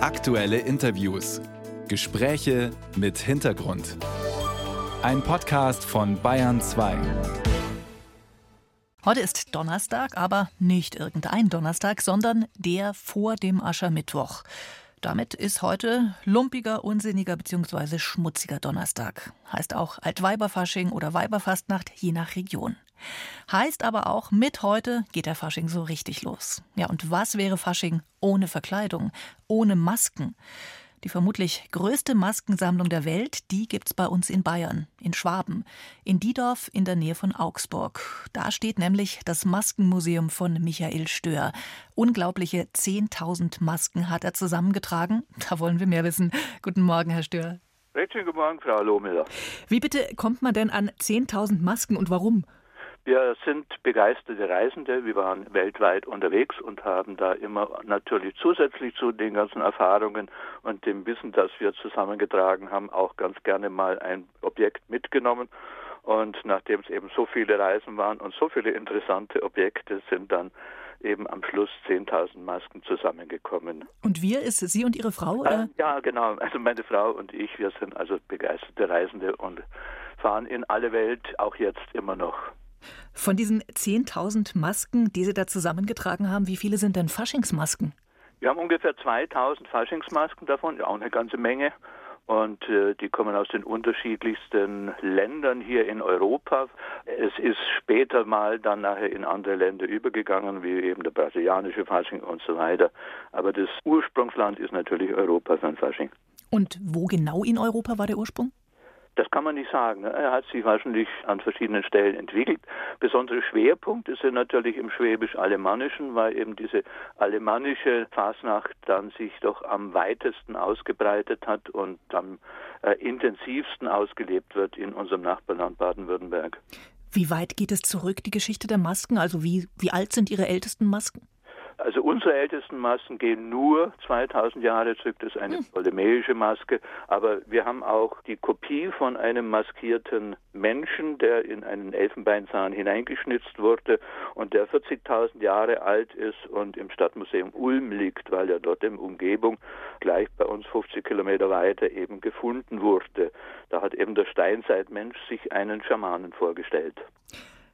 Aktuelle Interviews. Gespräche mit Hintergrund. Ein Podcast von Bayern 2. Heute ist Donnerstag, aber nicht irgendein Donnerstag, sondern der vor dem Aschermittwoch. Damit ist heute lumpiger, unsinniger bzw. schmutziger Donnerstag. Heißt auch Altweiberfasching oder Weiberfastnacht, je nach Region. Heißt aber auch, mit heute geht der Fasching so richtig los. Ja, und was wäre Fasching ohne Verkleidung, ohne Masken? Die vermutlich größte Maskensammlung der Welt, die gibt's bei uns in Bayern, in Schwaben, in Diedorf in der Nähe von Augsburg. Da steht nämlich das Maskenmuseum von Michael Stör. Unglaubliche 10.000 Masken hat er zusammengetragen. Da wollen wir mehr wissen. Guten Morgen, Herr Stör. Recht schönen guten Morgen, Frau Lohmiller. Wie bitte kommt man denn an 10.000 Masken und warum? Wir sind begeisterte Reisende. Wir waren weltweit unterwegs und haben da immer natürlich zusätzlich zu den ganzen Erfahrungen und dem Wissen, das wir zusammengetragen haben, auch ganz gerne mal ein Objekt mitgenommen. Und nachdem es eben so viele Reisen waren und so viele interessante Objekte, sind dann eben am Schluss 10.000 Masken zusammengekommen. Und wir, ist Sie und Ihre Frau? Oder? Äh, ja, genau. Also meine Frau und ich, wir sind also begeisterte Reisende und fahren in alle Welt, auch jetzt immer noch. Von diesen 10.000 Masken, die Sie da zusammengetragen haben, wie viele sind denn Faschingsmasken? Wir haben ungefähr 2000 Faschingsmasken davon, ja auch eine ganze Menge. Und äh, die kommen aus den unterschiedlichsten Ländern hier in Europa. Es ist später mal dann nachher in andere Länder übergegangen, wie eben der brasilianische Fasching und so weiter. Aber das Ursprungsland ist natürlich Europa für ein Fasching. Und wo genau in Europa war der Ursprung? Das kann man nicht sagen. Ne? Er hat sich wahrscheinlich an verschiedenen Stellen entwickelt. Besondere Schwerpunkt ist er natürlich im Schwäbisch-Alemannischen, weil eben diese alemannische Fasnacht dann sich doch am weitesten ausgebreitet hat und am äh, intensivsten ausgelebt wird in unserem Nachbarland Baden-Württemberg. Wie weit geht es zurück, die Geschichte der Masken? Also wie, wie alt sind Ihre ältesten Masken? Also unsere ältesten Masken gehen nur 2000 Jahre zurück. Das ist eine ptolemäische Maske. Aber wir haben auch die Kopie von einem maskierten Menschen, der in einen Elfenbeinzahn hineingeschnitzt wurde und der 40.000 Jahre alt ist und im Stadtmuseum Ulm liegt, weil er dort in Umgebung gleich bei uns 50 Kilometer weiter eben gefunden wurde. Da hat eben der Steinzeitmensch sich einen Schamanen vorgestellt.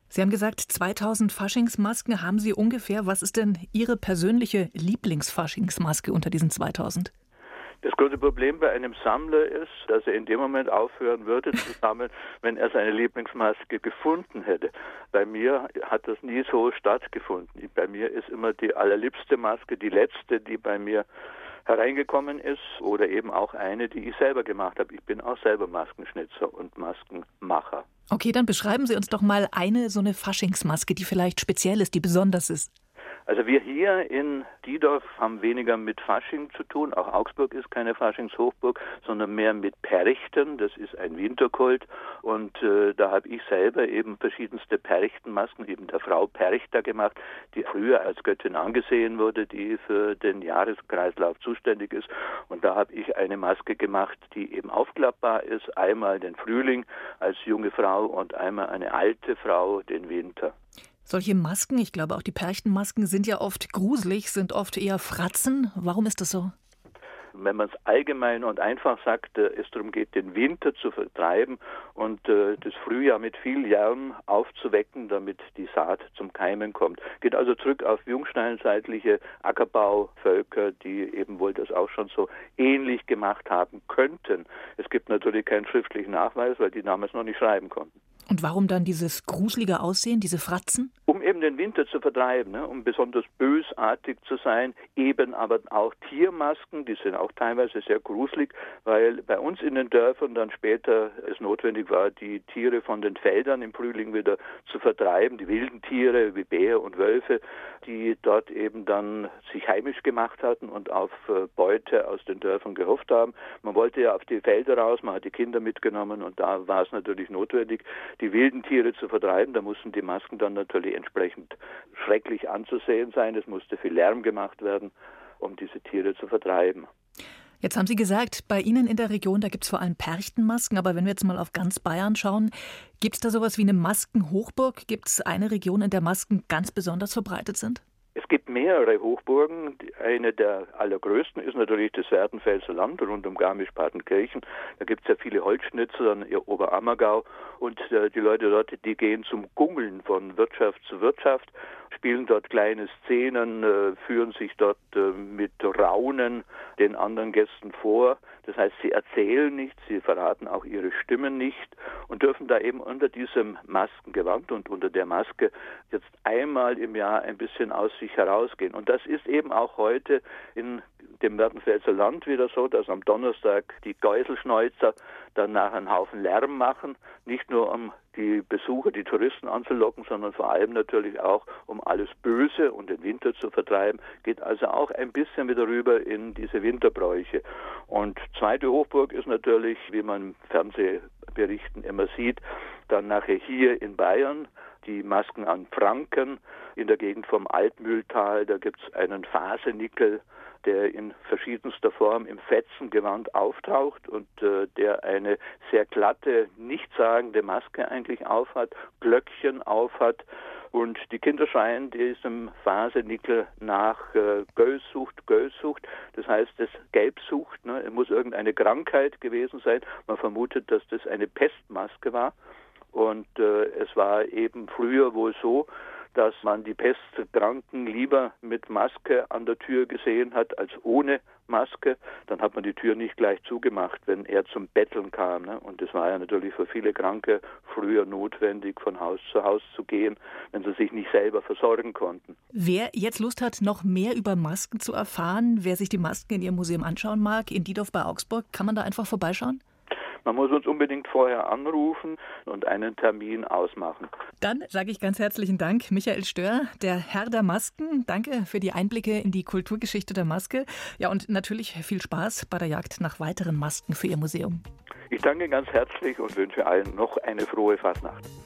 Sie haben gesagt, 2000 Faschingsmasken haben Sie ungefähr. Was ist denn Ihre persönliche Lieblingsfaschingsmaske unter diesen 2000? Das große Problem bei einem Sammler ist, dass er in dem Moment aufhören würde zu sammeln, wenn er seine Lieblingsmaske gefunden hätte. Bei mir hat das nie so stattgefunden. Bei mir ist immer die allerliebste Maske die letzte, die bei mir hereingekommen ist oder eben auch eine, die ich selber gemacht habe. Ich bin auch selber Maskenschnitzer und Maskenmacher. Okay, dann beschreiben Sie uns doch mal eine so eine Faschingsmaske, die vielleicht speziell ist, die besonders ist. Also wir hier in Diedorf haben weniger mit Fasching zu tun. Auch Augsburg ist keine Faschingshochburg, sondern mehr mit Perchten. Das ist ein Winterkult. Und äh, da habe ich selber eben verschiedenste Perchtenmasken, eben der Frau Perchter gemacht, die früher als Göttin angesehen wurde, die für den Jahreskreislauf zuständig ist. Und da habe ich eine Maske gemacht, die eben aufklappbar ist. Einmal den Frühling als junge Frau und einmal eine alte Frau den Winter. Solche Masken, ich glaube auch die Perchtenmasken, sind ja oft gruselig, sind oft eher Fratzen. Warum ist das so? wenn man es allgemein und einfach sagt, äh, es darum geht, den Winter zu vertreiben und äh, das Frühjahr mit viel Lärm aufzuwecken, damit die Saat zum Keimen kommt. Geht also zurück auf jungsteinzeitliche Ackerbauvölker, die eben wohl das auch schon so ähnlich gemacht haben könnten. Es gibt natürlich keinen schriftlichen Nachweis, weil die damals noch nicht schreiben konnten. Und warum dann dieses gruselige Aussehen, diese Fratzen? Um eben den Winter zu vertreiben, ne? um besonders bösartig zu sein, eben aber auch Tiermasken, die sind auch teilweise sehr gruselig, weil bei uns in den Dörfern dann später es notwendig war, die Tiere von den Feldern im Frühling wieder zu vertreiben, die wilden Tiere wie Bär und Wölfe, die dort eben dann sich heimisch gemacht hatten und auf äh, Beute aus den Dörfern gehofft haben. Man wollte ja auf die Felder raus, man hat die Kinder mitgenommen und da war es natürlich notwendig, die wilden Tiere zu vertreiben. Da mussten die Masken dann natürlich entsprechend schrecklich anzusehen sein. Es musste viel Lärm gemacht werden, um diese Tiere zu vertreiben. Jetzt haben Sie gesagt, bei Ihnen in der Region, da gibt es vor allem Perchtenmasken, aber wenn wir jetzt mal auf ganz Bayern schauen, gibt es da sowas wie eine Maskenhochburg? Gibt es eine Region, in der Masken ganz besonders verbreitet sind? Es gibt mehrere Hochburgen. Eine der allergrößten ist natürlich das Werdenfelser Land rund um Garmisch-Partenkirchen. Da gibt es ja viele Holzschnitzer in Oberammergau und äh, die Leute dort, die gehen zum Gungeln von Wirtschaft zu Wirtschaft, spielen dort kleine Szenen, äh, führen sich dort äh, mit Raunen den anderen Gästen vor. Das heißt, sie erzählen nichts, sie verraten auch ihre Stimmen nicht und dürfen da eben unter diesem Maskengewand und unter der Maske jetzt einmal im Jahr ein bisschen aus sich herausgehen. Und das ist eben auch heute in dem Werdenfelser Land wieder so, dass am Donnerstag die Geuselschneuzer dann nachher einen Haufen Lärm machen, nicht nur um die Besucher, die Touristen anzulocken, sondern vor allem natürlich auch, um alles Böse und den Winter zu vertreiben, geht also auch ein bisschen wieder rüber in diese Winterbräuche. Und zweite Hochburg ist natürlich, wie man Fernsehberichten immer sieht, dann nachher hier in Bayern, die Masken an Franken in der Gegend vom Altmühltal, da gibt es einen Fasenickel, der in verschiedenster Form im Fetzengewand auftaucht und äh, der eine sehr glatte, nichtssagende Maske eigentlich aufhat, Glöckchen aufhat und die Kinder schreien diesem Fasenickel nach äh, Göllsucht, Göllsucht. Das heißt, das Gelbsucht, ne, es muss irgendeine Krankheit gewesen sein. Man vermutet, dass das eine Pestmaske war. Und äh, es war eben früher wohl so, dass man die Pestkranken lieber mit Maske an der Tür gesehen hat als ohne Maske. Dann hat man die Tür nicht gleich zugemacht, wenn er zum Betteln kam. Ne? Und es war ja natürlich für viele Kranke früher notwendig, von Haus zu Haus zu gehen, wenn sie sich nicht selber versorgen konnten. Wer jetzt Lust hat, noch mehr über Masken zu erfahren, wer sich die Masken in Ihrem Museum anschauen mag, in Diedorf bei Augsburg, kann man da einfach vorbeischauen? Man muss uns unbedingt vorher anrufen und einen Termin ausmachen. Dann sage ich ganz herzlichen Dank, Michael Stör, der Herr der Masken. Danke für die Einblicke in die Kulturgeschichte der Maske. Ja, und natürlich viel Spaß bei der Jagd nach weiteren Masken für Ihr Museum. Ich danke ganz herzlich und wünsche allen noch eine frohe Fastnacht.